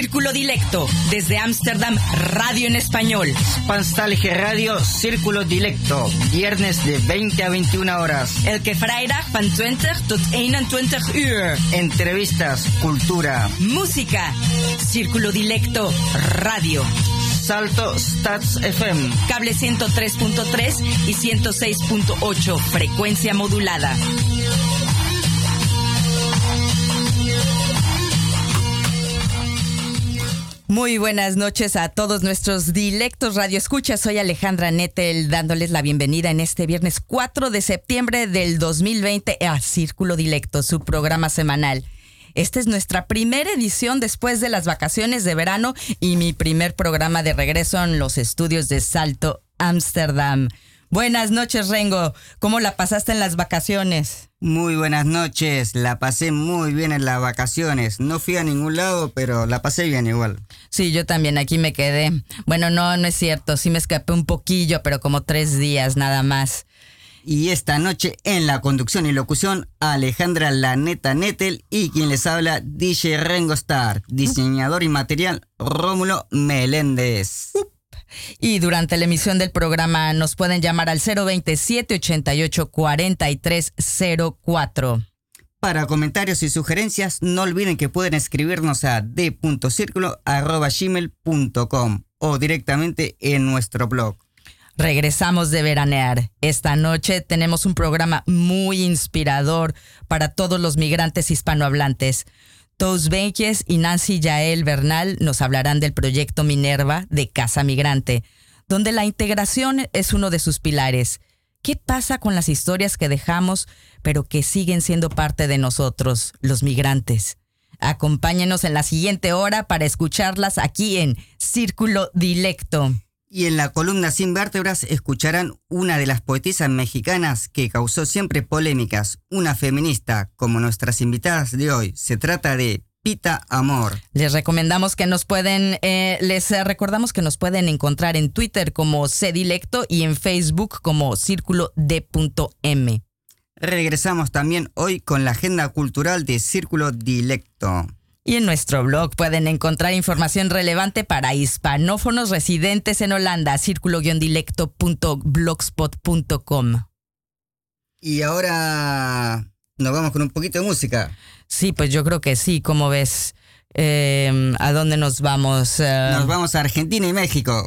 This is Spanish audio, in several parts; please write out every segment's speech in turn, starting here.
Círculo Dilecto, desde Ámsterdam, radio en español. Spanstalge Radio, Círculo Dilecto, viernes de 20 a 21 horas. Elke vrijdag van 20 tot 21 uur. Entrevistas, cultura, música. Círculo Dilecto, radio. Salto Stats FM. Cable 103.3 y 106.8, frecuencia modulada. Muy buenas noches a todos nuestros dilectos Radio Escucha. Soy Alejandra Nettel dándoles la bienvenida en este viernes 4 de septiembre del 2020 a Círculo Dilecto, su programa semanal. Esta es nuestra primera edición después de las vacaciones de verano y mi primer programa de regreso en los estudios de Salto, Ámsterdam. Buenas noches, Rengo. ¿Cómo la pasaste en las vacaciones? Muy buenas noches. La pasé muy bien en las vacaciones. No fui a ningún lado, pero la pasé bien igual. Sí, yo también aquí me quedé. Bueno, no, no es cierto. Sí me escapé un poquillo, pero como tres días nada más. Y esta noche en la conducción y locución, Alejandra Laneta Nettel y quien les habla, DJ Rengo Star, diseñador y material, Rómulo Meléndez. Y durante la emisión del programa nos pueden llamar al 027 88 4304. Para comentarios y sugerencias, no olviden que pueden escribirnos a d.circulo.gmail.com o directamente en nuestro blog. Regresamos de veranear. Esta noche tenemos un programa muy inspirador para todos los migrantes hispanohablantes. Tos Benches y Nancy Yael Bernal nos hablarán del proyecto Minerva de Casa Migrante, donde la integración es uno de sus pilares. ¿Qué pasa con las historias que dejamos, pero que siguen siendo parte de nosotros, los migrantes? Acompáñenos en la siguiente hora para escucharlas aquí en Círculo Dilecto. Y en la columna Sin Vértebras escucharán una de las poetisas mexicanas que causó siempre polémicas, una feminista, como nuestras invitadas de hoy. Se trata de Pita Amor. Les recomendamos que nos pueden, eh, les recordamos que nos pueden encontrar en Twitter como Cdilecto y en Facebook como Círculo D.M. Regresamos también hoy con la agenda cultural de Círculo Dilecto. Y en nuestro blog pueden encontrar información relevante para hispanófonos residentes en Holanda, círculo-dilecto.blogspot.com. Y ahora nos vamos con un poquito de música. Sí, pues yo creo que sí, como ves? Eh, ¿A dónde nos vamos? Eh, nos vamos a Argentina y México.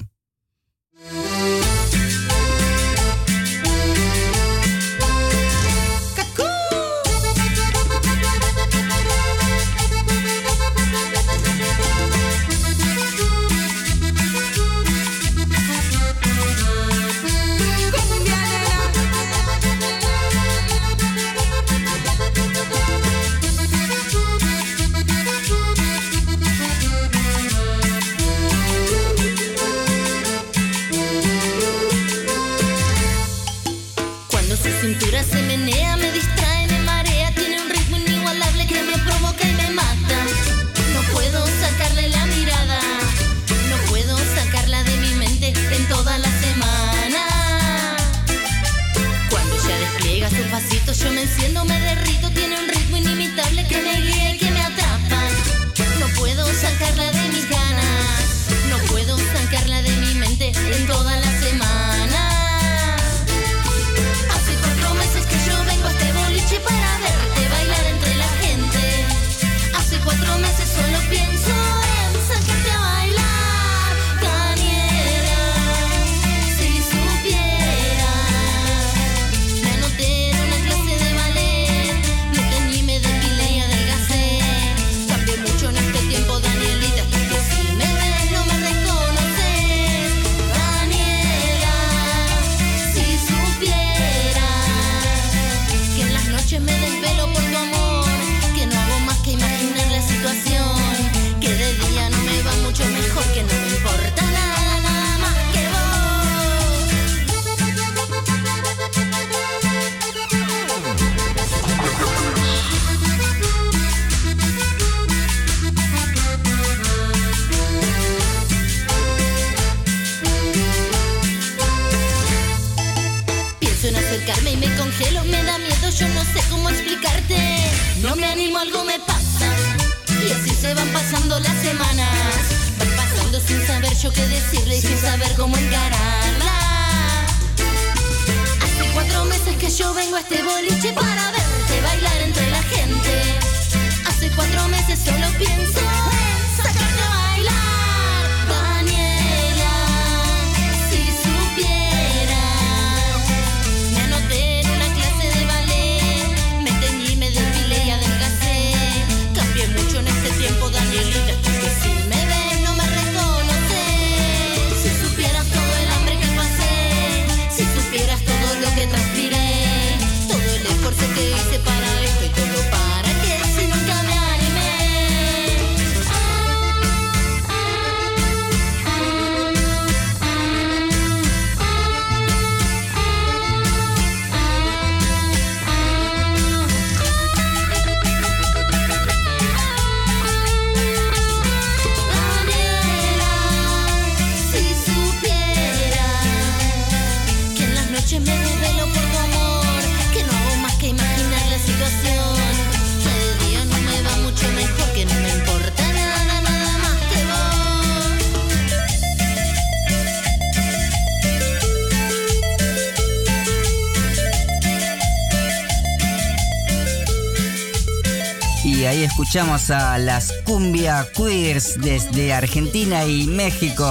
Escuchamos a las Cumbia Queers desde Argentina y México.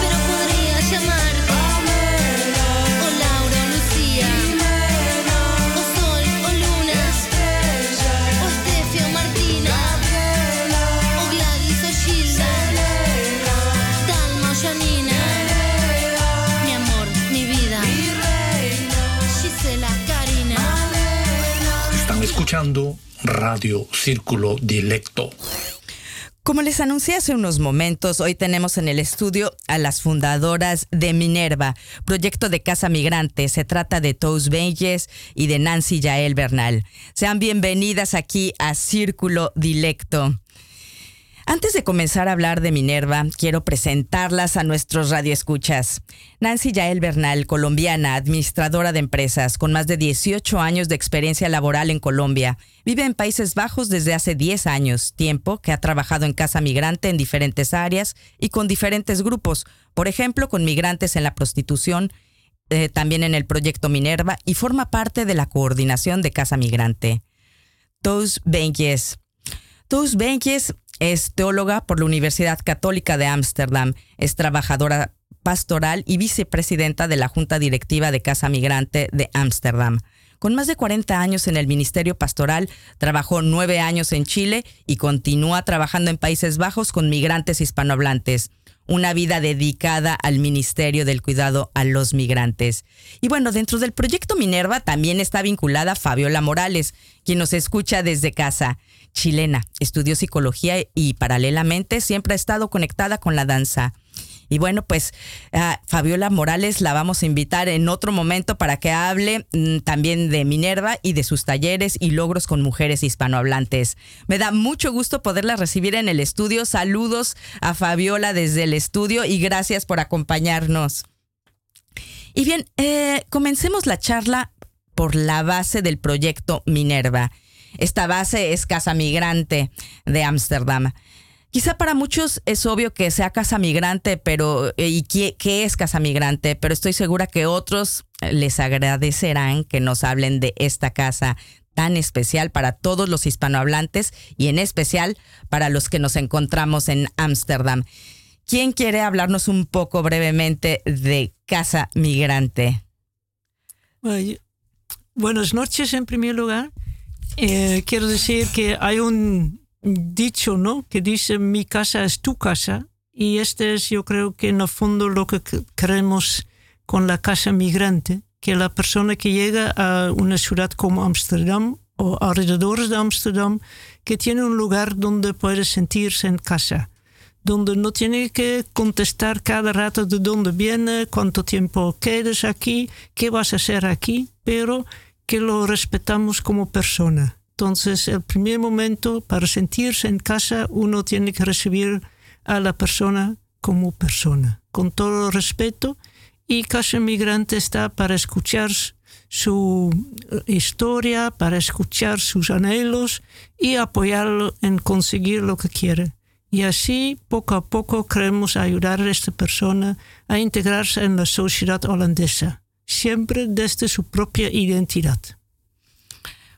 Pero podría llamar O Laura o Lucía O Sol o Luna O Estefia o Martina O Gladys o Gilda Dalma o Janina. Mi amor, mi vida. Gisela, Karina. Están escuchando Radio Círculo Dilecto. Como les anuncié hace unos momentos, hoy tenemos en el estudio a las fundadoras de Minerva, proyecto de Casa Migrante. Se trata de Tous Beyes y de Nancy Yael Bernal. Sean bienvenidas aquí a Círculo Dilecto. Antes de comenzar a hablar de Minerva, quiero presentarlas a nuestros radioescuchas. Nancy Yael Bernal, colombiana, administradora de empresas, con más de 18 años de experiencia laboral en Colombia. Vive en Países Bajos desde hace 10 años, tiempo que ha trabajado en Casa Migrante en diferentes áreas y con diferentes grupos, por ejemplo, con migrantes en la prostitución, eh, también en el proyecto Minerva y forma parte de la coordinación de Casa Migrante. Tous Benjes. Tous Benjes es teóloga por la Universidad Católica de Ámsterdam, es trabajadora pastoral y vicepresidenta de la Junta Directiva de Casa Migrante de Ámsterdam. Con más de 40 años en el Ministerio Pastoral, trabajó nueve años en Chile y continúa trabajando en Países Bajos con migrantes hispanohablantes. Una vida dedicada al Ministerio del Cuidado a los Migrantes. Y bueno, dentro del proyecto Minerva también está vinculada Fabiola Morales, quien nos escucha desde casa. Chilena, estudió psicología y paralelamente siempre ha estado conectada con la danza. Y bueno, pues Fabiola Morales la vamos a invitar en otro momento para que hable mm, también de Minerva y de sus talleres y logros con mujeres hispanohablantes. Me da mucho gusto poderla recibir en el estudio. Saludos a Fabiola desde el estudio y gracias por acompañarnos. Y bien, eh, comencemos la charla por la base del proyecto Minerva. Esta base es Casa Migrante de Ámsterdam. Quizá para muchos es obvio que sea casa migrante, pero eh, ¿y qué, es casa migrante? Pero estoy segura que otros les agradecerán que nos hablen de esta casa tan especial para todos los hispanohablantes y en especial para los que nos encontramos en Ámsterdam. ¿Quién quiere hablarnos un poco brevemente de casa migrante? Buenas noches en primer lugar. Eh, quiero decir que hay un dicho, ¿no? Que dice mi casa es tu casa y este es yo creo que en el fondo lo que queremos con la casa migrante, que la persona que llega a una ciudad como Ámsterdam o alrededor de Ámsterdam, que tiene un lugar donde puede sentirse en casa, donde no tiene que contestar cada rato de dónde viene, cuánto tiempo quedas aquí, qué vas a hacer aquí, pero que lo respetamos como persona. Entonces, el primer momento para sentirse en casa, uno tiene que recibir a la persona como persona, con todo respeto. Y Casa Migrante está para escuchar su eh, historia, para escuchar sus anhelos y apoyarlo en conseguir lo que quiere. Y así, poco a poco, queremos ayudar a esta persona a integrarse en la sociedad holandesa, siempre desde su propia identidad.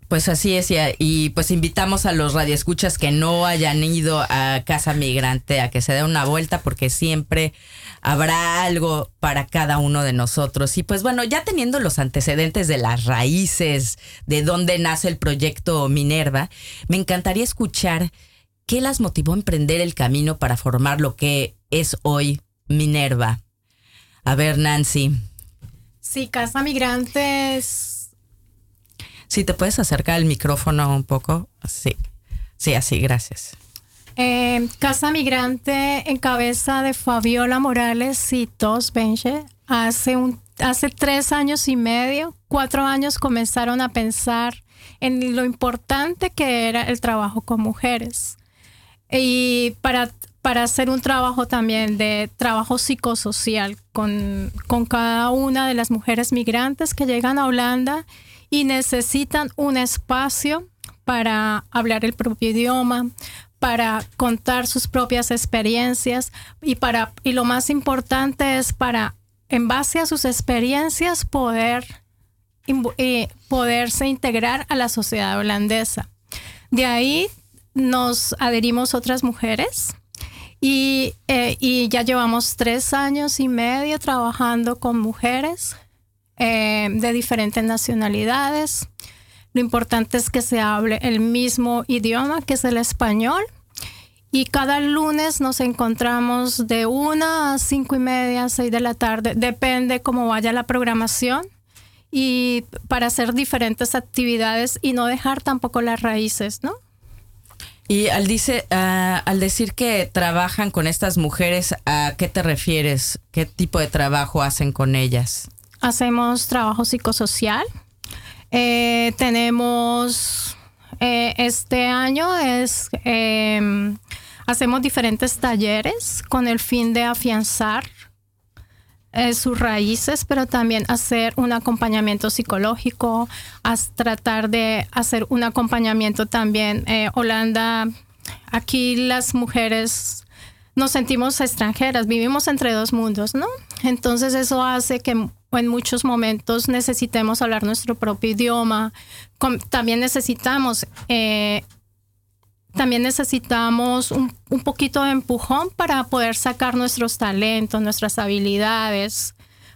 Pues así es, y, pues invitamos a los radioescuchas que no hayan ido a Casa Migrante a que se den una vuelta porque siempre habrá algo para cada uno de nosotros. Y pues bueno, ya teniendo los antecedentes de las raíces, de dónde nace el proyecto Minerva, me encantaría escuchar qué las motivó a emprender el camino para formar lo que es hoy Minerva. A ver, Nancy. Sí, Casa Migrantes si te puedes acercar el micrófono un poco. Sí, sí, así, gracias. Eh, Casa Migrante en cabeza de Fabiola Morales y Tos Benche. Hace, un, hace tres años y medio, cuatro años comenzaron a pensar en lo importante que era el trabajo con mujeres. Y para, para hacer un trabajo también de trabajo psicosocial con, con cada una de las mujeres migrantes que llegan a Holanda y necesitan un espacio para hablar el propio idioma, para contar sus propias experiencias y para y lo más importante es para en base a sus experiencias poder eh, poderse integrar a la sociedad holandesa. De ahí nos adherimos otras mujeres y, eh, y ya llevamos tres años y medio trabajando con mujeres eh, de diferentes nacionalidades. Lo importante es que se hable el mismo idioma, que es el español. Y cada lunes nos encontramos de una a cinco y media, seis de la tarde, depende cómo vaya la programación. Y para hacer diferentes actividades y no dejar tampoco las raíces, ¿no? Y al, dice, ah, al decir que trabajan con estas mujeres, ¿a qué te refieres? ¿Qué tipo de trabajo hacen con ellas? hacemos trabajo psicosocial. Eh, tenemos, eh, este año es, em, hacemos diferentes talleres con el fin de afianzar eh, sus raíces, pero también hacer un acompañamiento psicológico, tratar de hacer un acompañamiento también. Holanda, aquí las mujeres nos sentimos extranjeras, vivimos entre dos mundos, ¿no? Entonces eso hace que en muchos momentos necesitemos hablar nuestro propio idioma. también necesitamos, eh, también necesitamos un, poquito de empujón para poder sacar nuestros talentos, nuestras habilidades,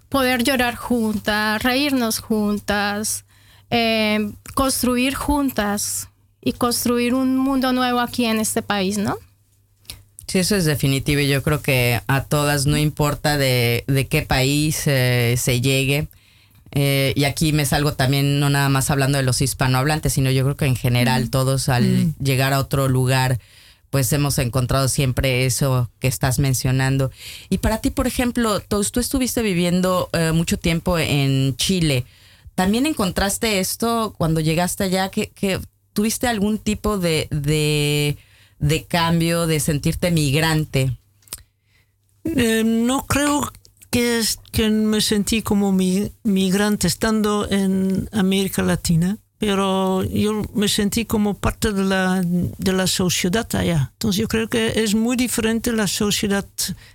poder llorar juntas, reírnos juntas, eh, construir juntas y construir un mundo nuevo aquí en este país, ¿no? Sí, eso es definitivo. Yo creo que a todas, no importa de, qué país eh, se llegue. Eh, y aquí me salgo también, no nada más hablando de los hispanohablantes, sino yo creo que en general todos al llegar a otro lugar, pues hemos encontrado siempre eso que estás mencionando. Y para ti, por ejemplo, tú, tú estuviste viviendo eh, mucho tiempo en Chile. ¿También encontraste esto cuando llegaste allá? que, que tuviste algún tipo de de cambio, de sentirte migrante? Eh, no creo que, es, que me sentí como migrante estando en América Latina, pero yo me sentí como parte de la, de la sociedad allá. Entonces yo creo que es muy diferente la sociedad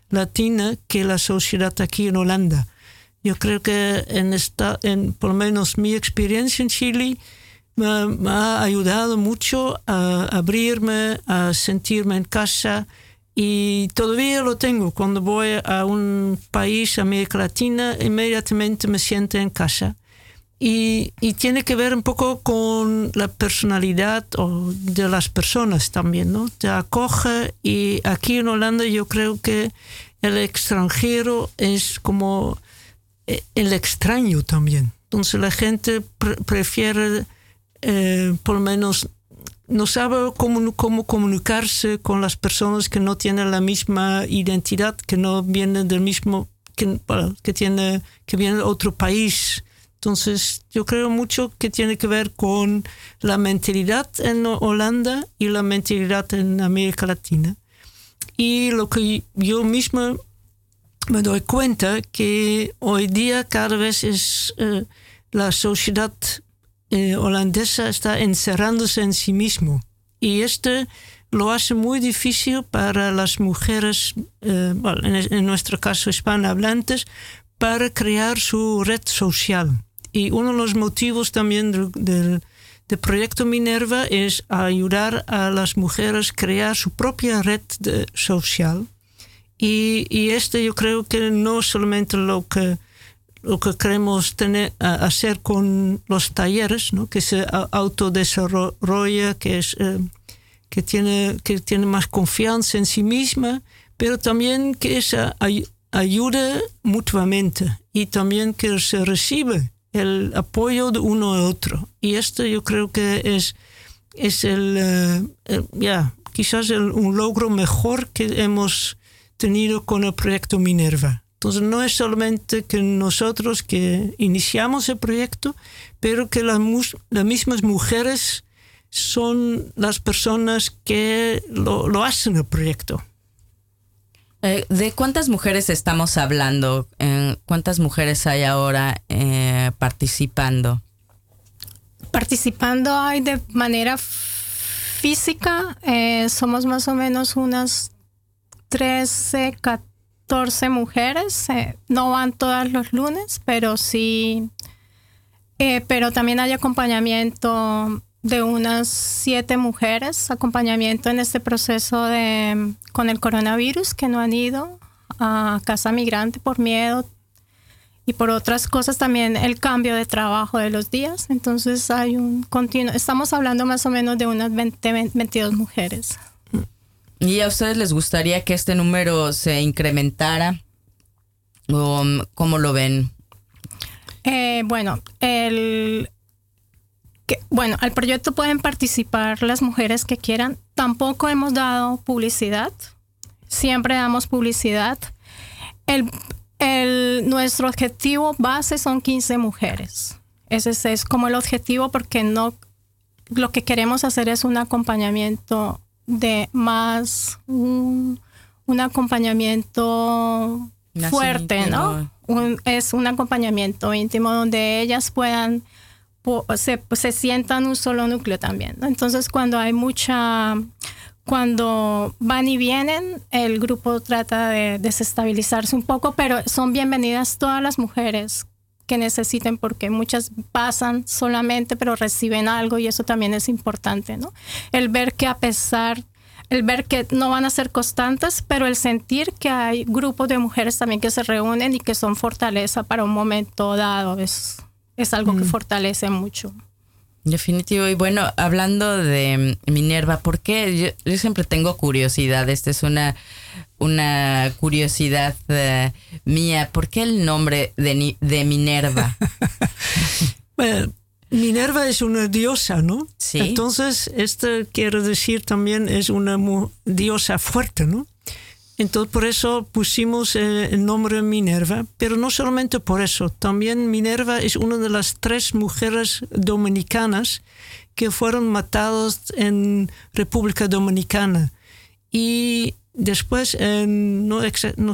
latina que la sociedad aquí en Holanda. Yo creo que en esta, en por lo menos mi experiencia en Chile, me, ha ayudado mucho a abrirme, a sentirme en casa y todavía lo tengo. Cuando voy a un país, América Latina, inmediatamente me siento en casa. Y, y, tiene que ver un poco con la personalidad de las personas también, ¿no? Te acoge y aquí en Holanda yo creo que el extranjero es como eh, el extraño también. Entonces la gente prefiere eh, por lo menos no sabe cómo, comunicarse con las personas que no tienen la misma identidad, que no vienen del mismo, que, que, tiene, que vienen de otro país. Entonces, yo creo mucho que tiene que ver con la mentalidad en Holanda y la mentalidad en América Latina. Y lo que yo mismo me doy cuenta que hoy día cada vez es... Eh, la sociedad eh, holandesa está encerrándose en sí mismo. Y esto lo hace muy difícil para las mujeres, eh, en, nuestro caso hispanohablantes, para crear su red social. Y uno de los motivos también del, proyecto Minerva es ayudar a las mujeres a crear su propia red social. Y, y este yo creo que no solamente lo que lo que queremos tener, hacer con los talleres, ¿no? que se autodesarrolla, que, es, eh, que, tiene, que tiene más confianza en sí misma, pero también que se ay- ayude mutuamente y también que se recibe el apoyo de uno a otro. Y esto yo creo que es, es el, eh, ya, quizás el- un logro mejor que hemos tenido con el proyecto Minerva. Entonces no es solamente que nosotros que iniciamos el proyecto, pero que las, las mismas mujeres son las personas que lo, lo hacen el proyecto. Eh, ¿De cuántas mujeres estamos hablando? Eh, ¿Cuántas mujeres hay ahora eh, participando? Participando hay de manera física, eh, somos más o menos unas 13, 14 mujeres. eh, no van todos los lunes, pero sí. eh, pero también hay acompañamiento de unas siete mujeres, acompañamiento en este proceso de con el coronavirus que no han ido a casa migrante por miedo y por otras cosas también el cambio de trabajo de los días. Entonces hay un continuo, estamos hablando más o menos de unas 20, 22 mujeres. ¿Y a ustedes les gustaría que este número se incrementara? ¿O mm, cómo lo ven? Eh, bueno, el bueno, al proyecto pueden participar las mujeres que quieran. Tampoco hemos dado publicidad. Siempre damos publicidad. El- nuestro objetivo base son 15 mujeres. Ese es, es como el objetivo porque no lo que queremos hacer es un acompañamiento de más un, un acompañamiento fuerte, ¿no? Un- es un acompañamiento íntimo donde ellas puedan po- se, se sientan un solo núcleo también. ¿no? Entonces, cuando hay mucha, cuando van y vienen, el grupo trata de desestabilizarse un poco, pero son bienvenidas todas las mujeres que necesiten porque muchas pasan solamente pero reciben algo y eso también es importante, ¿no? El ver que a pesar el ver que no van a ser constantes, pero el sentir que hay grupos de mujeres también que se reúnen y que son fortaleza para un momento dado es, es algo que fortalece mucho. Definitivo. Y bueno, hablando de mm, Minerva, ¿por qué? Yo, yo siempre tengo curiosidad. Esta es una, una curiosidad eh, mía. ¿Por qué el nombre de, de Minerva? Bueno, Minerva es una diosa, ¿no? Sí. Entonces, esto quiere decir también es una diosa fuerte, ¿no? Entonces, por eso pusimos eh, el nombre Minerva, pero no solamente por eso, también Minerva es una de las tres mujeres dominicanas que fueron matadas en República Dominicana. Y después, en- no,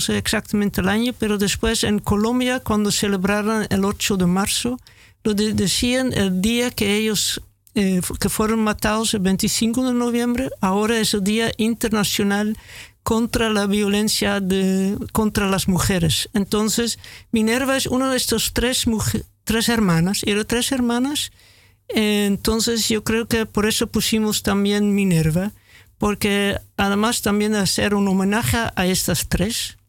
sé exactamente el año, pero después en Colombia, cuando celebraron el 8 de marzo, lo de- decían el día que ellos eh, que fueron matados el 25 de noviembre, ahora es el Día Internacional contra la violencia de, contra las mujeres. Entonces, Minerva es una de estas tres, tres hermanas, eran tres hermanas, eh, entonces yo creo que por eso pusimos también Minerva, porque además también hacer un homenaje a estas tres,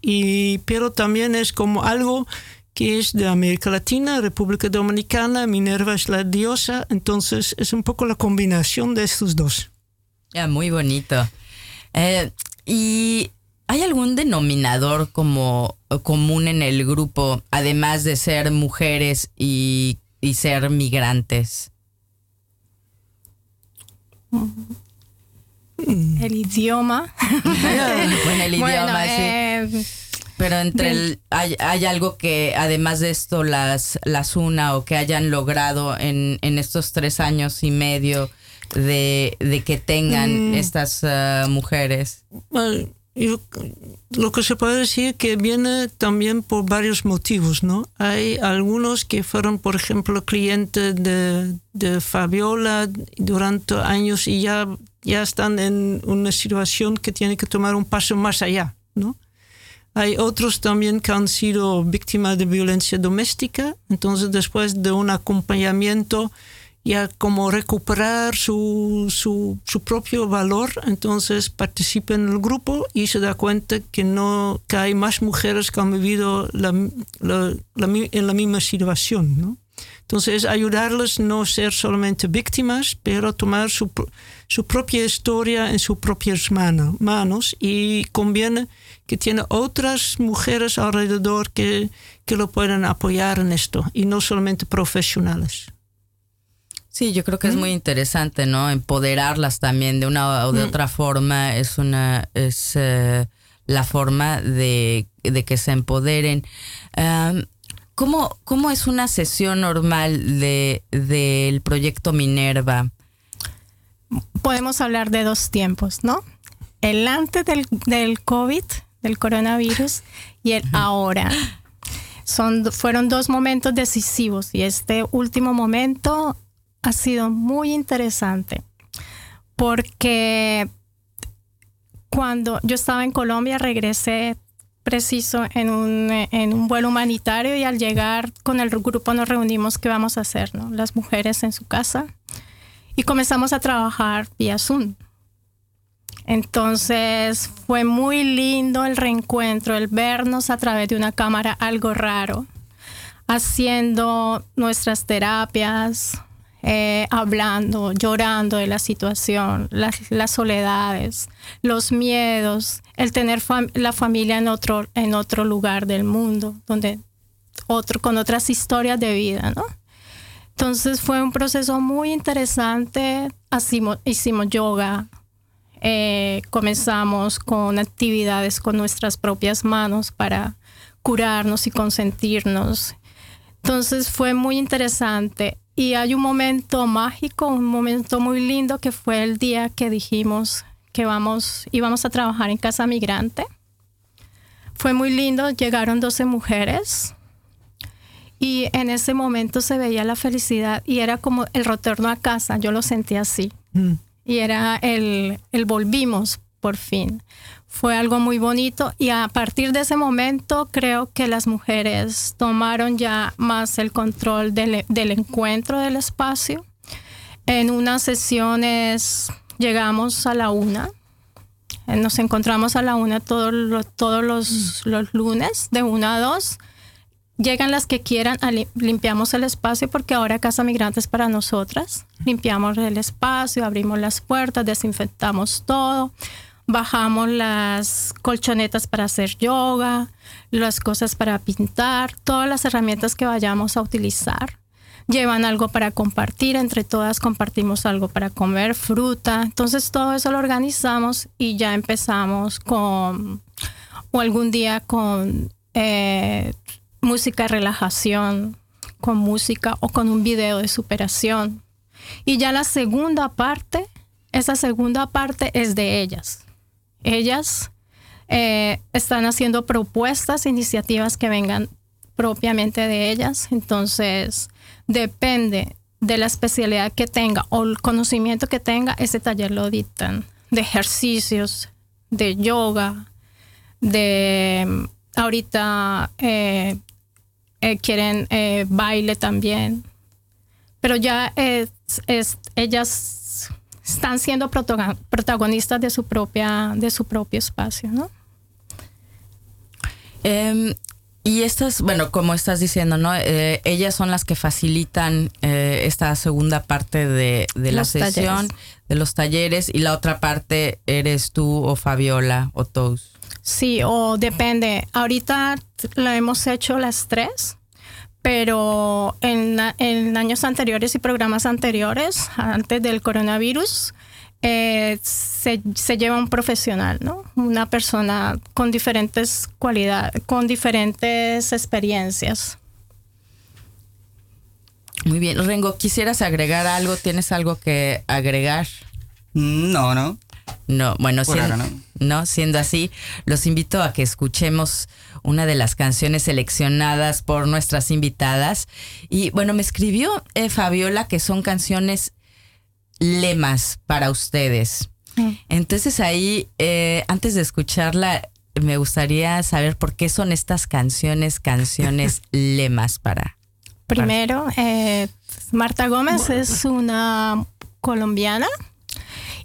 y, pero también es como algo que es de América Latina, República Dominicana, Minerva es la diosa, entonces es un poco la combinación de estos dos. Ya, muy bonito. Eh, ¿Y hay algún denominador como común en el grupo, además de ser mujeres y, y ser migrantes? El idioma. Bueno, el Bueno, idioma, sí. eh, Pero entre el, hay, hay algo que además de esto las, las una o que hayan logrado en, en estos tres años y medio de, de que tengan Mm. estas ah, mujeres. Bueno, yo- lo que se puede decir que viene también por varios motivos, ¿no? Hay algunos que fueron, por ejemplo, clientes de, de Fabiola durante años y ya, ya están en una situación que tienen que tomar un paso más allá, ¿no? Hay otros también que han sido víctimas de violencia doméstica, entonces después de un acompañamiento ya como recuperar su, su, su propio valor, entonces participa en el grupo y se da cuenta que, no, que hay más mujeres que han vivido la, la- en la misma situación. ¿no? Entonces ayudarles no ser solamente víctimas, pero tomar su, su propia historia en sus propias mano- manos y conviene que tiene otras mujeres alrededor que, que lo puedan apoyar en esto y no solamente profesionales. Sí, yo creo que es muy interesante, ¿no? Empoderarlas también de una o de otra forma es una es eh, la forma de, de que se empoderen. Am, ¿cómo, ¿Cómo es una sesión normal de del proyecto Minerva? podemos hablar de dos tiempos, ¿no? El antes del, del COVID, del coronavirus, y el ahora. Son, fueron dos momentos decisivos y este último momento ha sido muy interesante porque cuando yo estaba en Colombia regresé preciso en un, en un vuelo humanitario y al llegar con el grupo nos reunimos qué vamos a hacer, ¿no? Las mujeres en su casa y comenzamos a trabajar vía Zoom. Entonces fue muy lindo el reencuentro, el vernos a través de una cámara algo raro, haciendo nuestras terapias, eh, hablando, llorando de la situación, las, soledades, los miedos, el tener la familia en otro, en otro lugar del mundo, donde otro, con otras historias de vida, ¿no? Entonces fue un proceso muy interesante. Hicimos yoga, eh, comenzamos con actividades con nuestras propias manos para curarnos y consentirnos. Entonces fue muy interesante. Y hay un momento mágico, un momento muy lindo que fue el día que dijimos que vamos, íbamos a trabajar en Casa Migrante. Fue muy lindo, llegaron 12 mujeres y en ese momento se veía la felicidad y era como el retorno a casa, yo lo sentí así. Y era el, el volvimos por fin. Fue algo muy bonito y a partir de ese momento creo que las mujeres tomaron ya más el control del, del encuentro del espacio. En unas sesiones llegamos a la una. Eh, Nos encontramos a la una todos los, todos los, los lunes, de una a dos llegan las que quieran, limpiamos el espacio porque ahora Casa Migrante es para nosotras. Limpiamos el espacio, abrimos las puertas, desinfectamos todo, bajamos las colchonetas para hacer yoga, las cosas para pintar, todas las herramientas que vayamos a utilizar. Llevan algo para compartir, entre todas compartimos algo para comer, fruta. Entonces todo eso lo organizamos y ya empezamos con, o algún día con eh, música de relajación, con música o con un video de superación. Y ya la segunda parte, esa segunda parte es de ellas. Ellas eh, están haciendo propuestas, iniciativas que vengan propiamente de ellas. Entonces, depende de la especialidad que tenga o el conocimiento que tenga, ese taller lo dictan. De ejercicios, de yoga, de ahorita eh, eh, quieren baile también. Pero ya es, es- ellas están siendo protagon- protagonistas de su propia, de su propio espacio, ¿no? Em, y estas, bueno, como estás diciendo, ¿no? Eh, ellas son las que facilitan eh, esta segunda parte de, de la sesión, talleres. de los talleres, y la otra parte eres tú o Fabiola o Tous. Sí, o depende. Ahorita lo hemos hecho las tres, pero en, años anteriores y programas anteriores, antes del coronavirus, eh, se, se lleva un profesional, ¿no? Una persona con diferentes cualidades, con diferentes experiencias. Muy bien. Rengo, ¿quisieras agregar algo? ¿Tienes algo que agregar? No, no. No, bueno, Por siendo, ahora, ¿no? ¿No? siendo así, los invito a que escuchemos una de las canciones seleccionadas por nuestras invitadas. Y bueno, me escribió eh, Fabiola que son canciones lemas para ustedes. Entonces ahí, eh, antes de escucharla, me gustaría saber por qué son estas canciones, canciones lemas para... Primero, eh, Marta Gómez es una colombiana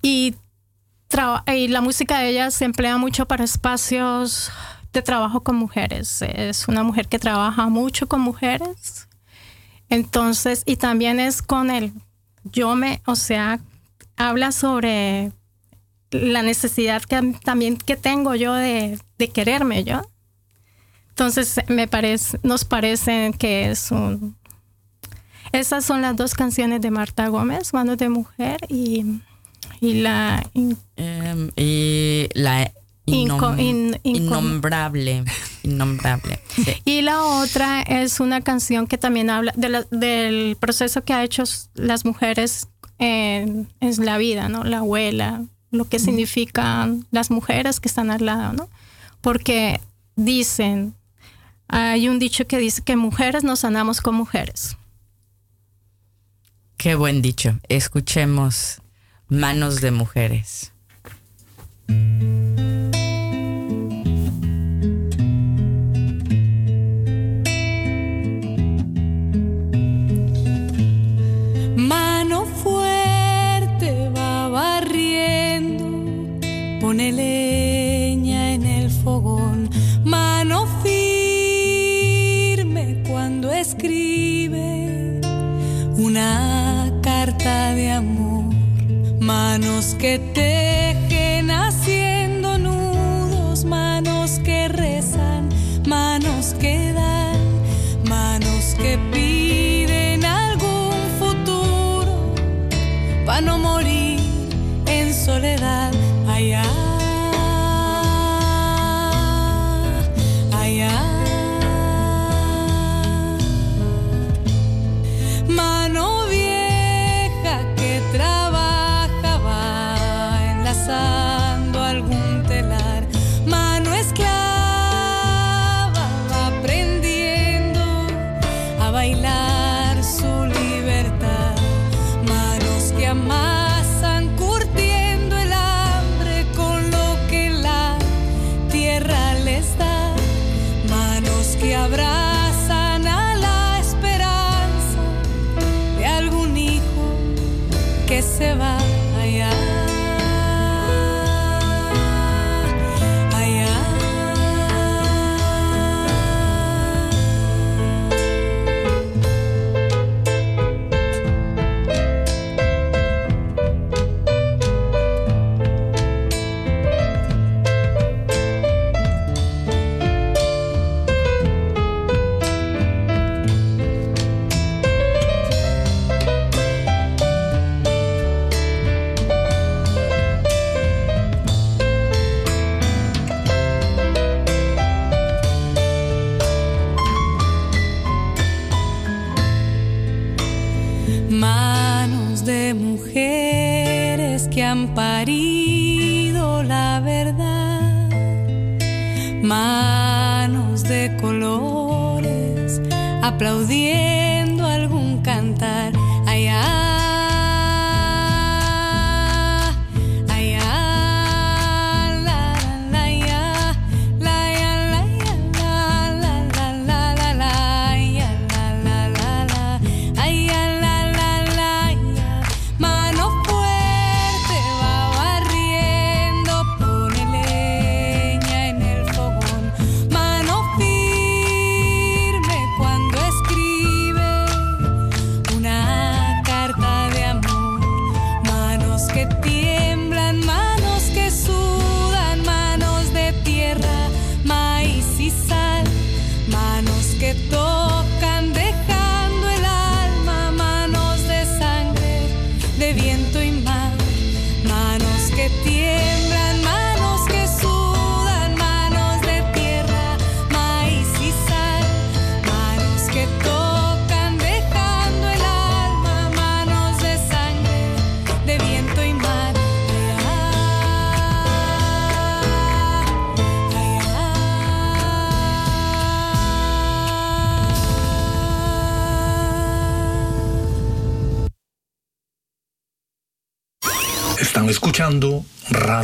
y, y la música de ella se emplea mucho para espacios de trabajo con mujeres. Es una mujer que trabaja mucho con mujeres. Entonces, y también es con el yo me, o sea, habla sobre la necesidad que también que tengo yo de, de quererme yo. Entonces me parece, nos parecen que es un esas son las dos canciones de Marta Gómez, Manos de Mujer y, y la in- Em, y la innom- in- innombrable, innombrable. Sí. y la otra es una canción que también habla de la- del proceso que ha hecho las mujeres en, en la vida, ¿no? La abuela, lo que significan las mujeres que están al lado, ¿no? Porque dicen, hay un dicho que dice que mujeres nos sanamos con mujeres. Qué buen dicho. Escuchemos Manos de Mujeres. Mano fuerte va barriendo, pone leña en el fogón. Mano firme cuando escribe una carta de amor. Manos que tejen haciendo nudos, manos que rezan, manos que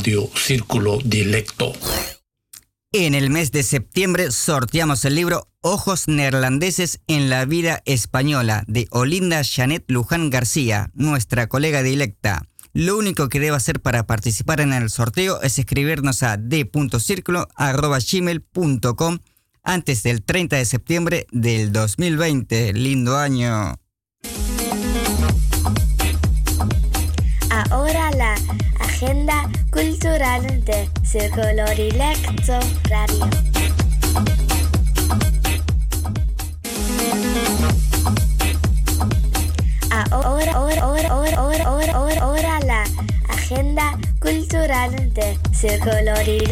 Círculo. En el mes de septiembre sorteamos el libro Ojos neerlandeses en la vida española de Olinda Janet Luján García, nuestra colega dilecta. Lo único que debe hacer para participar en el sorteo es escribirnos a d.circulo.gmail.com antes del 30 de septiembre del 2020. Lindo año. Agenda cultural de Círculo Dilecto Radio. Ahora, ahora, ahora, ahora, ahora, ahora, ahora, la agenda cultural de Círculo Dilecto.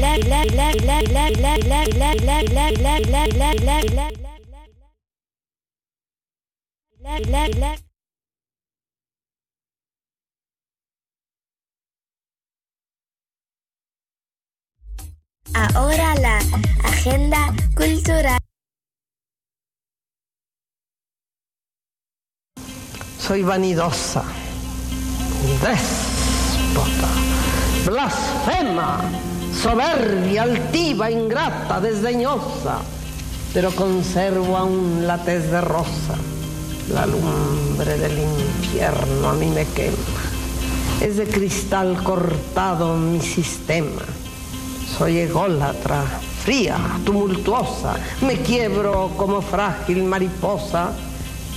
Soy vanidosa, déspota, blasfema, soberbia, altiva, ingrata, desdeñosa, pero conservo aún la tez de rosa. La lumbre del infierno a mí me quema. Es de cristal cortado mi sistema. Soy ególatra, fría, tumultuosa. Me quiebro como frágil mariposa.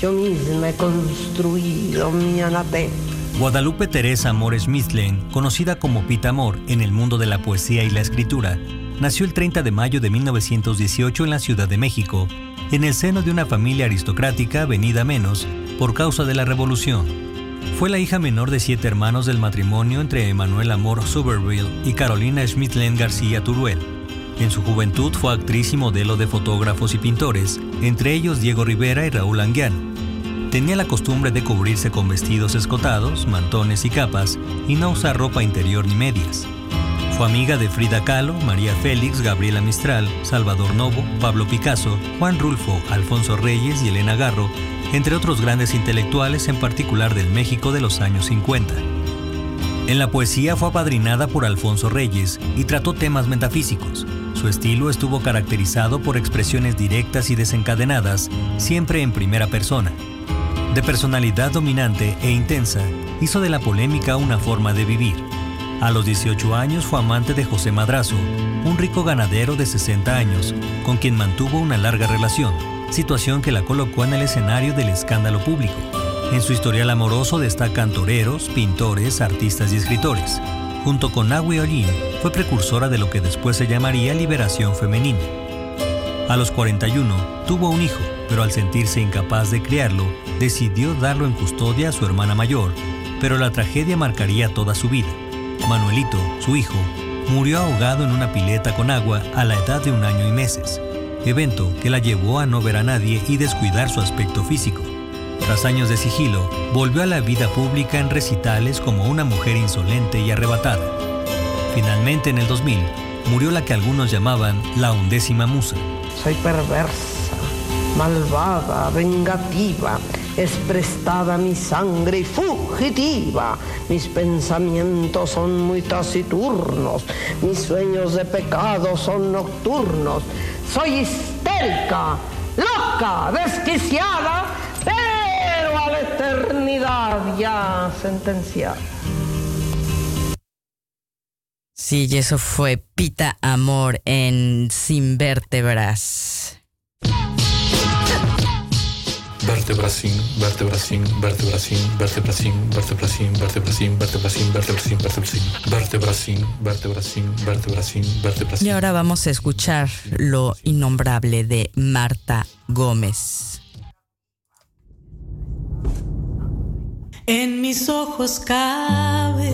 Yo misma he construido mi anatema. Guadalupe Teresa Amor Smithlane, conocida como Pita Amor en el mundo de la poesía y la escritura, nació el 30 de mayo de 1918 en la Ciudad de México, en el seno de una familia aristocrática venida menos por causa de la Revolución. Fue la hija menor de siete hermanos del matrimonio entre Emanuel Amor Soberville y Carolina Schmidtlen García Turuel. En su juventud fue actriz y modelo de fotógrafos y pintores, entre ellos Diego Rivera y Raúl Anguiano. Tenía la costumbre de cubrirse con vestidos escotados, mantones y capas, y no usar ropa interior ni medias. Fue amiga de Frida Kahlo, María Félix, Gabriela Mistral, Salvador Novo, Pablo Picasso, Juan Rulfo, Alfonso Reyes y Elena Garro, entre otros grandes intelectuales, en particular del México de los años 50. En la poesía fue apadrinada por Alfonso Reyes y trató temas metafísicos. Su estilo estuvo caracterizado por expresiones directas y desencadenadas, siempre en primera persona. De personalidad dominante e intensa, hizo de la polémica una forma de vivir. A los 18 años fue amante de José Madrazo, un rico ganadero de 60 años, con quien mantuvo una larga relación, situación que la colocó en el escenario del escándalo público. En su historial amoroso destacan toreros, pintores, artistas y escritores. Junto con Agui Olin, fue precursora de lo que después se llamaría liberación femenina. A los 41 tuvo un hijo, pero al sentirse incapaz de criarlo, decidió darlo en custodia a su hermana mayor, pero la tragedia marcaría toda su vida. Manuelito, su hijo, murió ahogado en una pileta con agua a la edad de un año y meses, evento que la llevó a no ver a nadie y descuidar su aspecto físico. Tras años de sigilo, volvió a la vida pública en recitales como una mujer insolente y arrebatada. Finalmente, en el 2000, murió la que algunos llamaban la undécima musa. Soy perversa, malvada, vengativa, es prestada mi sangre y fugitiva. Mis pensamientos son muy taciturnos, mis sueños de pecado son nocturnos. Soy histérica, loca, desquiciada, pero a la eternidad ya sentenciada. Sí, y eso fue Pita Amor en Sin Vértebras. Vertebracín, vertebracín, vertebracín, vertebracín, vertebracín, vertebracín, vertebracín, vertebracín, vertebracín, vertebracín, vertebracín, vertebracín, vertebracín. Y ahora vamos a escuchar lo innombrable de Marta Gómez. En mis ojos cabe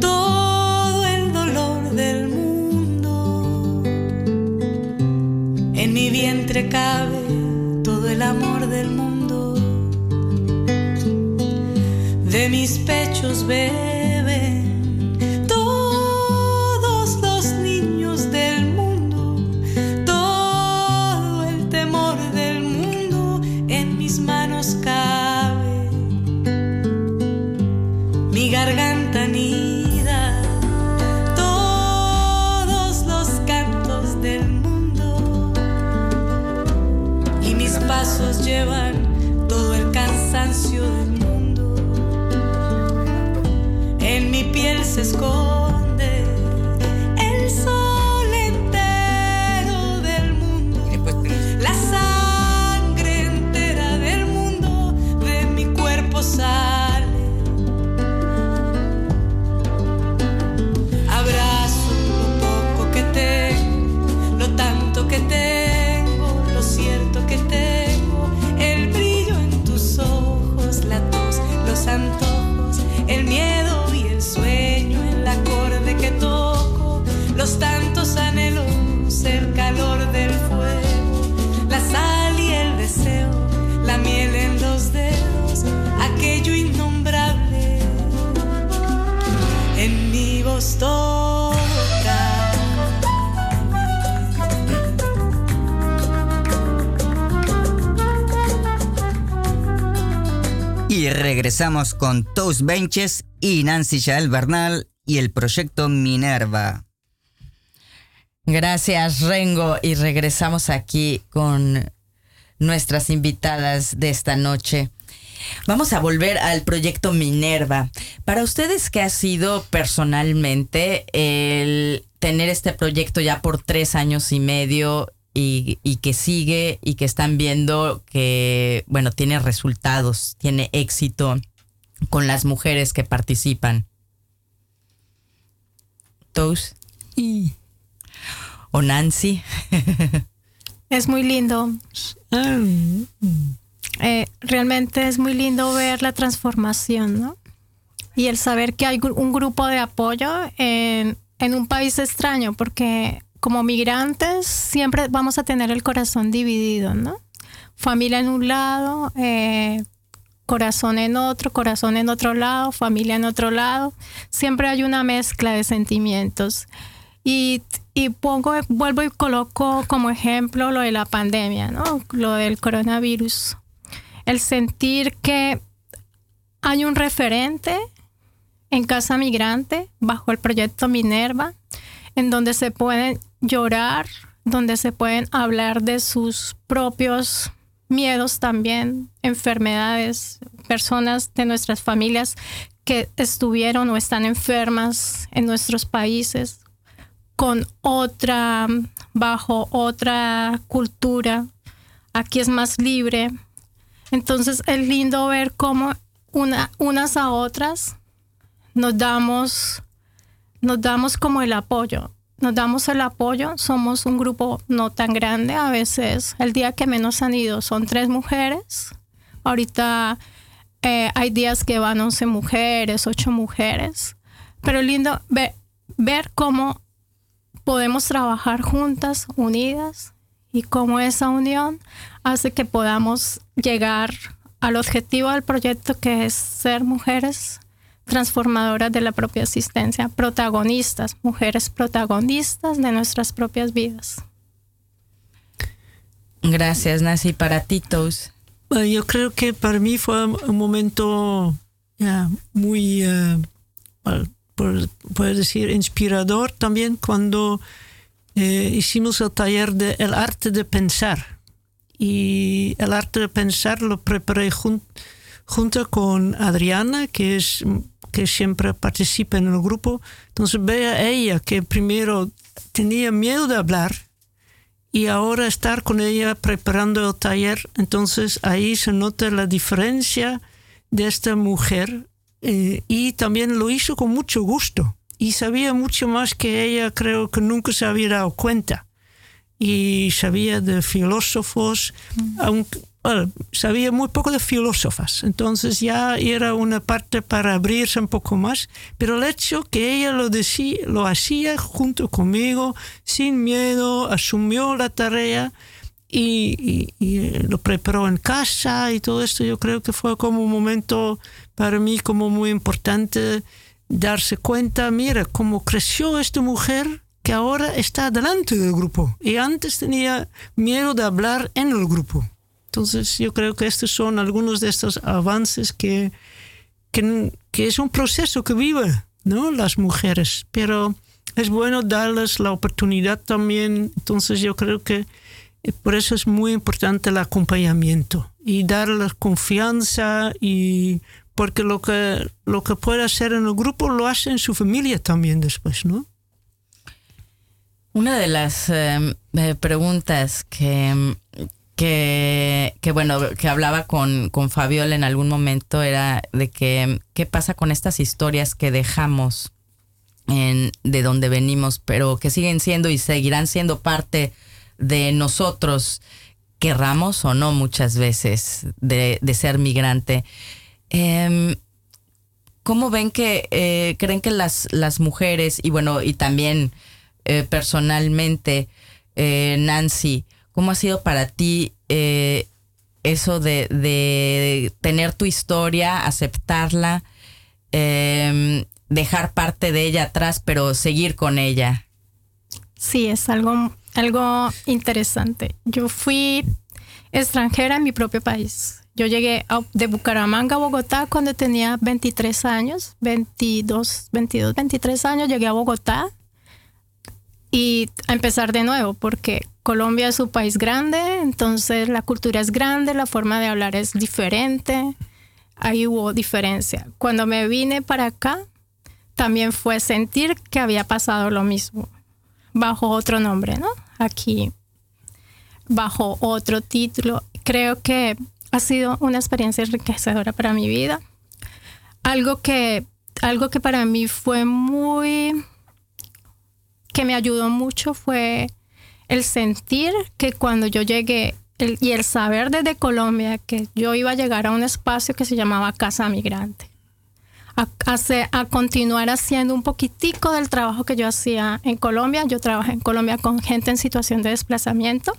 todo el dolor del mundo. En mi vientre cabe todo el amor del mundo. De mis pechos beben piel se esconde calor del fuego, la sal y el deseo, la miel en los dedos, aquello innombrable en mi voz toca. Y regresamos con Toast Benches y Nancy Yael Bernal y el proyecto Minerva. Gracias, Rengo. Y regresamos aquí con nuestras invitadas de esta noche. Vamos a volver al proyecto Minerva. Para ustedes, ¿qué ha sido personalmente el tener este proyecto ya por tres años y medio y, y que sigue y que están viendo que, bueno, tiene resultados, tiene éxito con las mujeres que participan? Toast. O Nancy. Es muy lindo. Ah, Eh, realmente es muy lindo ver la transformación, ¿no? Y el saber que hay un grupo de apoyo en, en un país extraño, porque como migrantes siempre vamos a tener el corazón dividido, ¿no? Familia en un lado, eh, corazón en otro, corazón en otro lado, familia en otro lado. Siempre hay una mezcla de sentimientos. Y, y pongo, vuelvo y coloco como ejemplo lo de la pandemia, ¿no? Lo del coronavirus. El sentir que hay un referente en Casa Migrante bajo el proyecto Minerva, en donde se pueden llorar, donde se pueden hablar de sus propios miedos también, enfermedades, personas de nuestras familias que estuvieron o están enfermas en nuestros países con otra, bajo otra cultura. Aquí es más libre. Entonces es lindo ver cómo una, unas a otras nos damos, nos damos como el apoyo. Nos damos el apoyo, somos un grupo no tan grande, a veces el día que menos han ido son tres mujeres. Ahorita eh, hay días que van 11 mujeres, 8 mujeres. Pero lindo ver, ver cómo podemos trabajar juntas, unidas, y cómo esa unión hace que podamos llegar al objetivo del proyecto que es ser mujeres transformadoras de la propia asistencia, protagonistas, mujeres protagonistas de nuestras propias vidas. Gracias, Nancy. Para ti, yo creo que para mí fue un momento ya, muy, bueno, puedo decir, inspirador también cuando eh, hicimos el taller de El arte de pensar. Y el arte de pensar lo preparé jun- junto con Adriana, que es que siempre participa en el grupo. Entonces ve a ella que primero tenía miedo de hablar y ahora estar con ella preparando el taller, entonces ahí se nota la diferencia de esta mujer eh, y también lo hizo con mucho gusto. Y sabía mucho más que ella, creo que nunca se había dado cuenta. Y sabía de filósofos, aunque bueno, sabía muy poco de filósofas, entonces ya era una parte para abrirse un poco más, pero el hecho que ella lo, decía, lo hacía junto conmigo, sin miedo, asumió la tarea y, y- y, lo preparó en casa y todo esto, yo creo que fue como un momento para mí como muy importante darse cuenta, mira, cómo creció esta mujer que ahora está delante del grupo y antes tenía miedo de hablar en el grupo. Entonces yo creo que estos son algunos de estos avances que, que, que es un proceso que viven ¿no? las mujeres, pero es bueno darles la oportunidad también. Entonces yo creo que por eso es muy importante el acompañamiento y darles confianza y porque lo que lo que puede hacer en el grupo lo hace en su familia también después, ¿no? Una de las eh, eh, preguntas que, que, que, bueno, que hablaba con, con Fabiola en algún momento era de que qué pasa con estas historias que dejamos en, de donde venimos, pero que siguen siendo y seguirán siendo parte de nosotros, querramos o no muchas veces, de, de ser migrante. Eh, ¿Cómo ven que eh, creen que las, las mujeres, y bueno, y también eh, personalmente, eh, Nancy, ¿cómo ha sido para ti eso de, de, tener tu historia, aceptarla, em, dejar parte de ella atrás, pero seguir con ella? Sí, es algo, algo interesante. Yo fui extranjera en mi propio país. Yo llegué de Bucaramanga a Bogotá cuando tenía 23 años, 22, 22, 23 años, llegué a Bogotá y a empezar de nuevo, porque Colombia es un país grande, entonces la cultura es grande, la forma de hablar es diferente, ahí hubo diferencia. Cuando me vine para acá, también fue sentir que había pasado lo mismo, bajo otro nombre, ¿no? Aquí, bajo otro título. Creo que ha sido una experiencia enriquecedora para mi vida. Algo que, algo que para mí fue muy, que me ayudó mucho fue el sentir que cuando yo llegué el, y el saber desde Colombia que yo iba a llegar a un espacio que se llamaba Casa Migrante. A, a, a, continuar haciendo un poquitico del trabajo que yo hacía en Colombia. Yo trabajé en Colombia con gente en situación de desplazamiento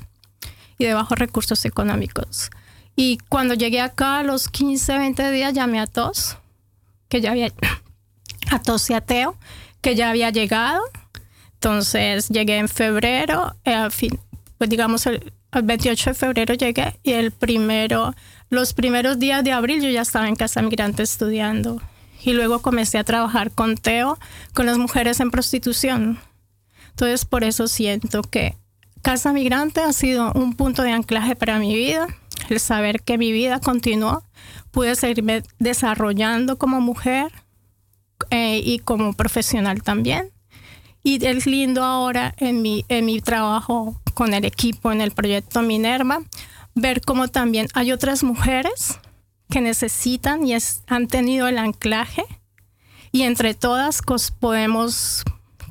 y de bajos recursos económicos. Y cuando llegué acá a los 15, 20 días llamé a tos, que ya había, a tos y a Teo, que ya había llegado. Entonces llegué en febrero, eh, fin, pues digamos el, el, 28 de febrero llegué y el primero, los primeros días de abril yo ya estaba en Casa Migrante estudiando. Y luego comencé a trabajar con Teo, con las mujeres en prostitución. Entonces por eso siento que Casa Migrante ha sido un punto de anclaje para mi vida el saber que mi vida continuó, pude seguirme desarrollando como mujer eh, y como profesional también. Y es lindo ahora en mi, en mi trabajo con el equipo en el proyecto Minerva, ver cómo también hay otras mujeres que necesitan y es, han tenido el anclaje y entre todas podemos,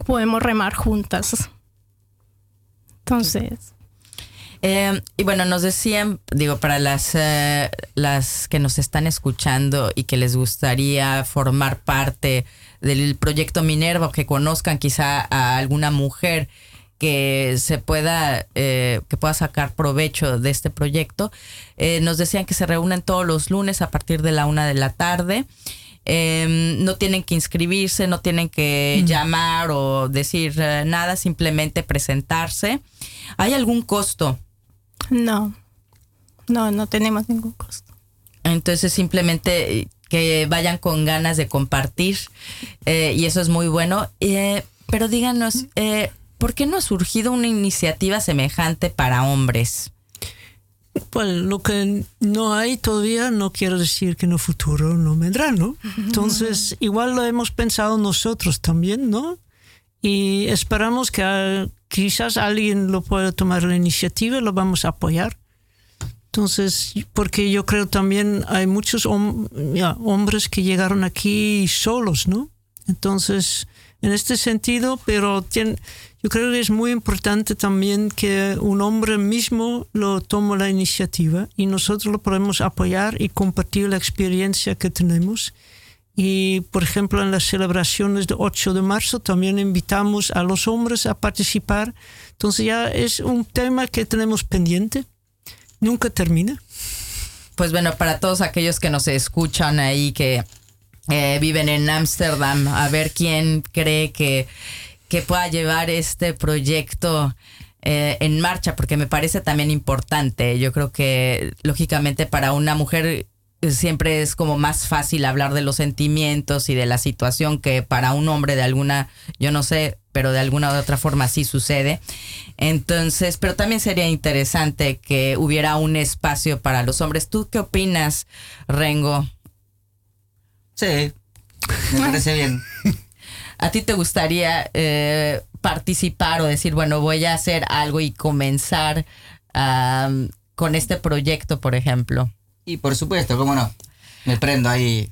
podemos remar juntas. Entonces... Eh, y bueno, nos decían, digo, para las, uh, las que nos están escuchando y que les gustaría formar parte del proyecto Minerva o que conozcan quizá a alguna mujer que se pueda, eh, que pueda sacar provecho de este proyecto, eh, nos decían que se reúnen todos los lunes a partir de la una de la tarde. Eh, no tienen que inscribirse, no tienen que mm. llamar o decir nada, simplemente presentarse. ¿Hay algún costo no, no, no tenemos ningún costo. Entonces simplemente que vayan con ganas de compartir eh, y eso es muy bueno. Eh, pero díganos, eh, ¿por qué no ha surgido una iniciativa semejante para hombres? Pues lo que no hay todavía no quiere decir que en el futuro no vendrá, ¿no? Entonces, igual lo hemos pensado nosotros también, ¿no? Y esperamos que quizás alguien lo pueda tomar la iniciativa lo vamos a apoyar. Entonces, porque yo creo también hay muchos hom hombres que llegaron aquí solos, ¿no? Entonces, en este sentido, pero yo creo que es muy importante también que un hombre mismo lo tome la iniciativa y nosotros lo podemos apoyar y compartir la experiencia que tenemos. Y, por ejemplo, en las celebraciones del 8 de marzo también invitamos a los hombres a participar. Entonces ya es un tema que tenemos pendiente. Nunca termina. Pues bueno, para todos aquellos que nos escuchan ahí, que eh, viven en Ámsterdam, a ver quién cree que, que pueda llevar este proyecto eh, en marcha, porque me parece también importante. Yo creo que, lógicamente, para una mujer siempre es como más fácil hablar de los sentimientos y de la situación que para un hombre de alguna, yo no sé, pero de alguna u otra forma sí sucede. Entonces, pero también sería interesante que hubiera un espacio para los hombres. ¿Tú qué opinas, Rengo? Sí, me parece bien. ¿A ti te gustaría eh, participar o decir, bueno, voy a hacer algo y comenzar con este proyecto, por ejemplo? Y por supuesto, cómo no. Me prendo ahí.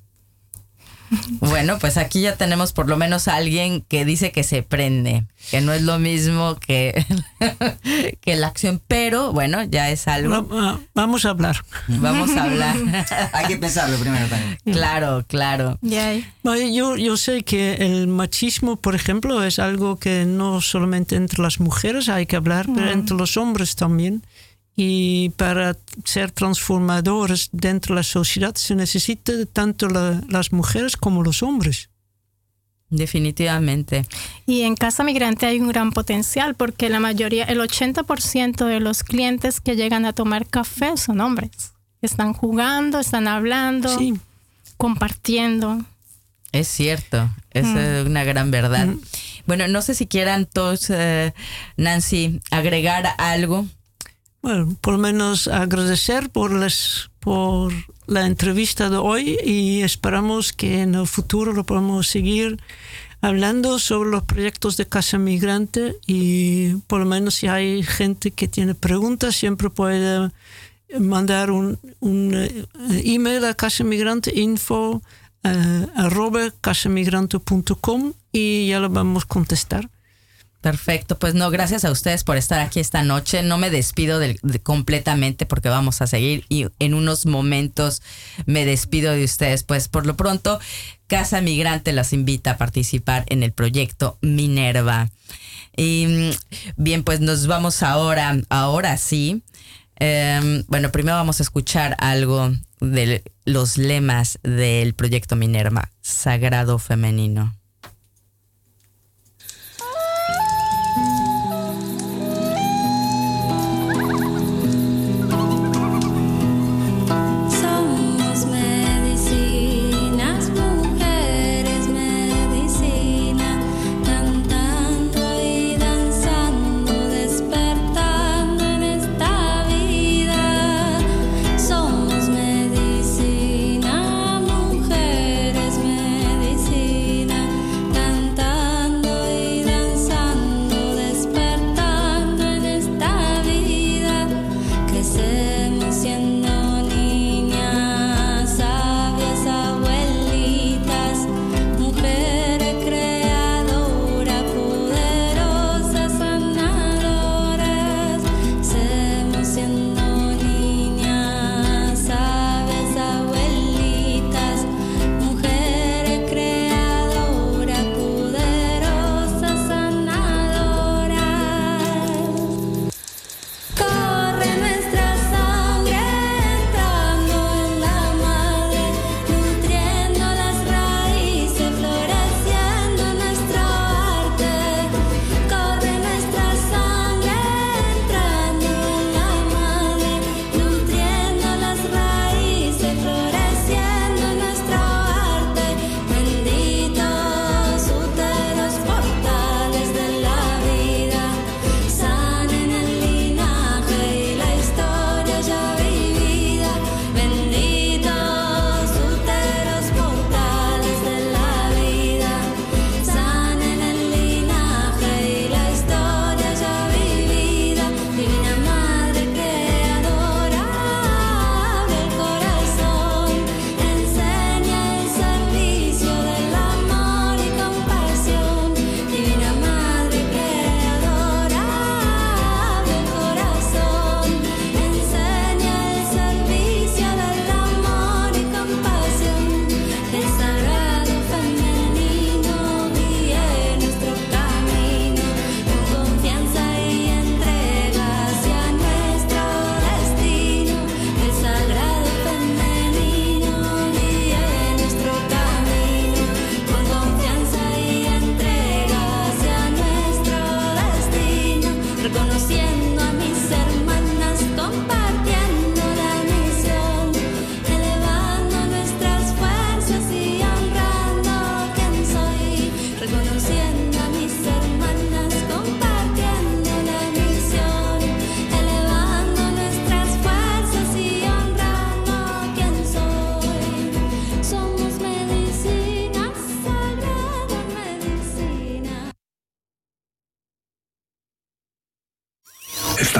Bueno, pues aquí ya tenemos por lo menos a alguien que dice que se prende, que no es lo mismo que, que la acción, pero bueno, ya es algo. Va- va- Vamos a hablar. Vamos a hablar. Hay que pensarlo primero también. claro, claro. Yo, yo sé que el machismo, por ejemplo, es algo que no solamente entre las mujeres hay que hablar, pero entre los hombres también. Y para ser transformadores dentro de la sociedad se necesita tanto la- las mujeres como los hombres. Definitivamente. Y en Casa Migrante hay un gran potencial porque la mayoría, el 80% de los clientes que llegan a tomar café son hombres. Están jugando, están hablando, Sí. compartiendo. Es cierto, es eh, una gran verdad. Bueno, no sé si quieran todos, eh, Nancy, agregar algo. Bueno, por lo menos agradecer por, las, por la entrevista de hoy y esperamos que en el futuro lo podamos seguir hablando sobre los proyectos de Casa Migrante y por lo menos si hay gente que tiene preguntas siempre puede mandar un, un eh, email a Casa Migrante info eh, arroba casamigrante.com y ya lo vamos a contestar. Perfecto, pues no, gracias a ustedes por estar aquí esta noche. No me despido completamente porque vamos a seguir y en unos momentos me despido de ustedes. Pues por lo pronto, Casa Migrante las invita a participar en el proyecto Minerva. Y mm, bien, pues nos vamos ahora, ahora sí. Em, bueno, primero vamos a escuchar algo de los lemas del proyecto Minerva, Sagrado Femenino.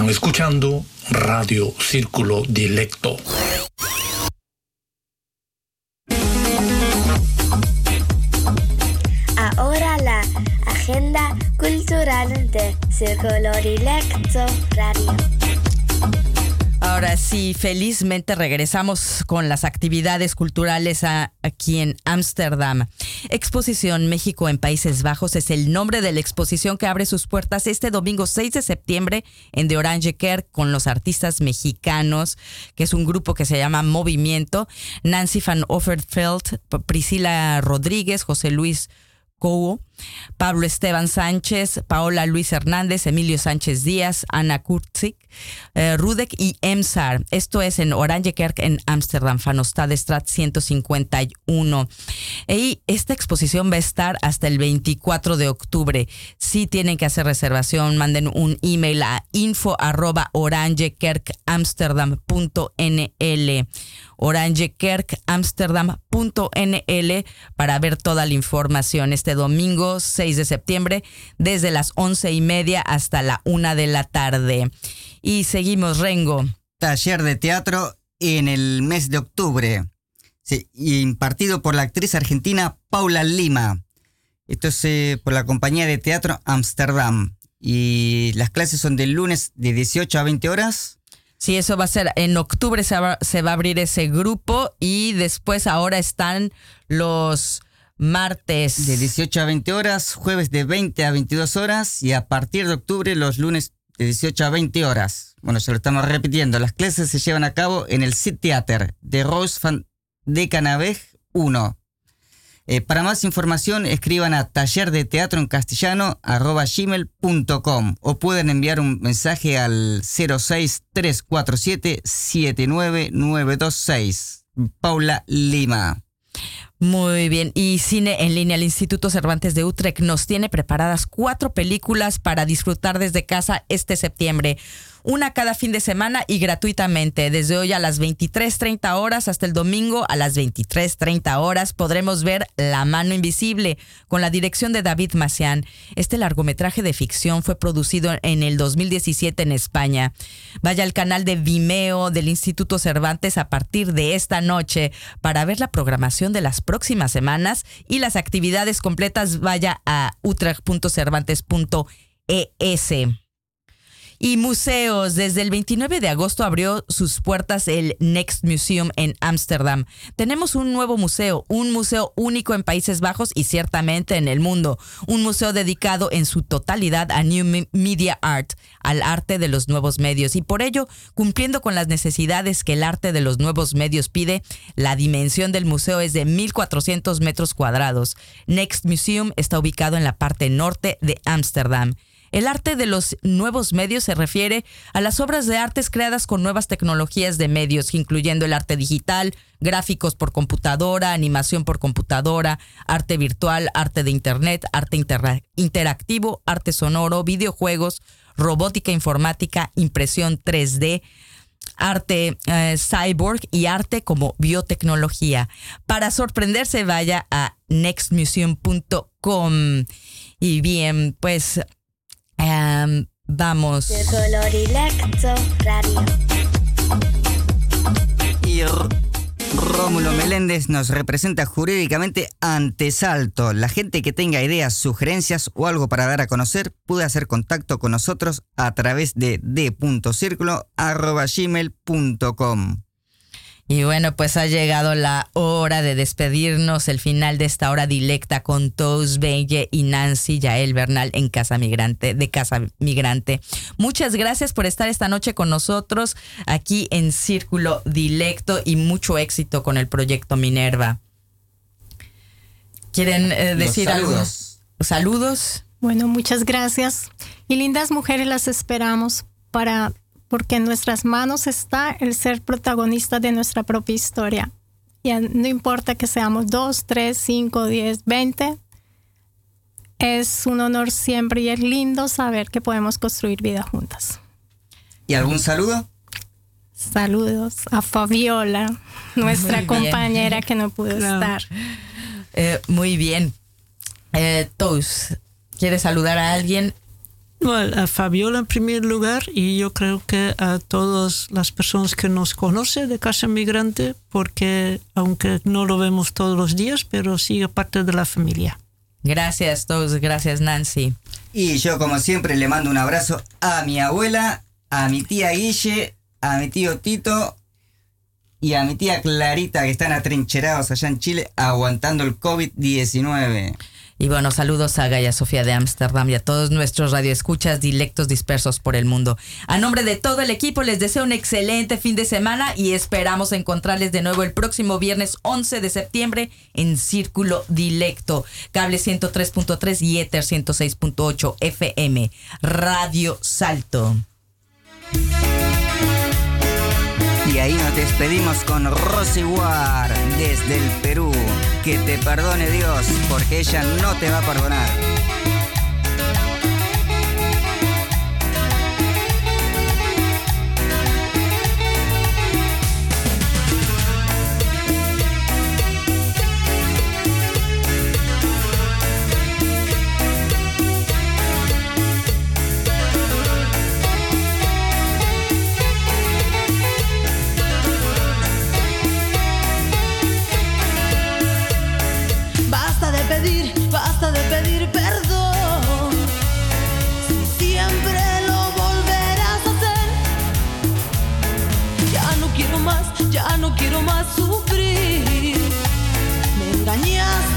Están escuchando Radio Círculo Dilecto. Ahora la agenda cultural de Círculo Dilecto Radio. Ahora sí, felizmente regresamos con las actividades culturales aquí en Ámsterdam. Exposición México en Países Bajos es el nombre de la exposición que abre sus puertas este domingo 6 de septiembre en The Orange Kerk con los artistas mexicanos, que es un grupo que se llama Movimiento, Nancy van Offerfeld, Priscila Rodríguez, José Luis Cobo, Pablo Esteban Sánchez, Paola Luis Hernández, Emilio Sánchez Díaz, Ana Kurzik, eh, Rudek y Emsar. Esto es en Oranje Kerk en Ámsterdam, Strat 151. Y esta exposición va a estar hasta el 24 de octubre. Si tienen que hacer reservación, manden un email a info arroba para ver toda la información este domingo 6 de septiembre desde las once y media hasta la una de la tarde. Y seguimos, Rengo. Taller de teatro en el mes de octubre. Sí, impartido por la actriz argentina Paula Lima. Esto es eh, por la compañía de teatro Amsterdam. Y las clases son del lunes de 18 a 20 horas. Sí, eso va a ser en octubre se va, se va a abrir ese grupo y después ahora están los martes. De 18 a 20 horas, jueves de 20 a 22 horas y a partir de octubre los lunes de 18 a 20 horas. Bueno, se lo estamos repitiendo. Las clases se llevan a cabo en el Sit Theater de Rose van de Canaveg 1. Eh, para más información escriban a taller de teatro en castellano gmail.com o pueden enviar un mensaje al 06347 79926. Paula Lima. Muy bien. Y Cine en línea, el Instituto Cervantes de Utrecht nos tiene preparadas cuatro películas para disfrutar desde casa este septiembre. Una cada fin de semana y gratuitamente. Desde hoy a las 23.30 horas hasta el domingo a las 23.30 horas podremos ver La mano invisible con la dirección de David Macián. Este largometraje de ficción fue producido en el 2017 en España. Vaya al canal de Vimeo del Instituto Cervantes a partir de esta noche para ver la programación de las próximas semanas y las actividades completas. Vaya a utrecht.cervantes.es. Y museos. Desde el 29 de agosto abrió sus puertas el Next Museum en Ámsterdam. Tenemos un nuevo museo, un museo único en Países Bajos y ciertamente en el mundo. Un museo dedicado en su totalidad a New Me- Media Art, al arte de los nuevos medios. Y por ello, cumpliendo con las necesidades que el arte de los nuevos medios pide, la dimensión del museo es de 1.400 metros cuadrados. Next Museum está ubicado en la parte norte de Ámsterdam. El arte de los nuevos medios se refiere a las obras de artes creadas con nuevas tecnologías de medios, incluyendo el arte digital, gráficos por computadora, animación por computadora, arte virtual, arte de Internet, arte interactivo, arte sonoro, videojuegos, robótica informática, impresión 3D, arte eh, cyborg y arte como biotecnología. Para sorprenderse, vaya a nextmuseum.com. Y bien, pues em, vamos. Círculo Dilecto Radio. Y R- Rómulo Meléndez nos representa jurídicamente ante Salto. La gente que tenga ideas, sugerencias o algo para dar a conocer puede hacer contacto con nosotros a través de d.circulo.gmail.com. Y bueno, pues ha llegado la hora de despedirnos, el final de esta hora directa con Toast Belle y Nancy Yael Bernal en Casa Migrante, de Casa Migrante. Muchas gracias por estar esta noche con nosotros aquí en Círculo Dilecto y mucho éxito con el proyecto Minerva. ¿Quieren eh, Los decir algo? saludos. Saludos. Bueno, muchas gracias. Y lindas mujeres las esperamos para porque en nuestras manos está el ser protagonistas de nuestra propia historia. Y no importa que seamos dos, tres, cinco, diez, veinte. Es un honor siempre y es lindo saber que podemos construir vida juntas. ¿Y algún saludo? Saludos a Fabiola, nuestra Muy bien. compañera que no pudo Claro. estar. Eh, muy bien. Eh, Toast, ¿quieres saludar a alguien? Bueno, a Fabiola en primer lugar y yo creo que a todas las personas que nos conocen de Casa Migrante, porque aunque no lo vemos todos los días, pero sigue parte de la familia. Gracias, todos. Gracias, Nancy. Y yo, como siempre, le mando un abrazo a mi abuela, a mi tía Guille, a mi tío Tito y a mi tía Clarita, que están atrincherados allá en Chile aguantando el COVID-19. Y bueno, saludos a Gaia Sofía de Ámsterdam y a todos nuestros radioescuchas dilectos dispersos por el mundo. A nombre de todo el equipo les deseo un excelente fin de semana y esperamos encontrarles de nuevo el próximo viernes 11 de septiembre en Círculo Dilecto, cable 103.3 y Ether 106.8 FM, Radio Salto. Y ahí nos despedimos con Rosy War desde el Perú. Que te perdone Dios, porque ella no te va a perdonar. No quiero más, sufrir. Me engañaste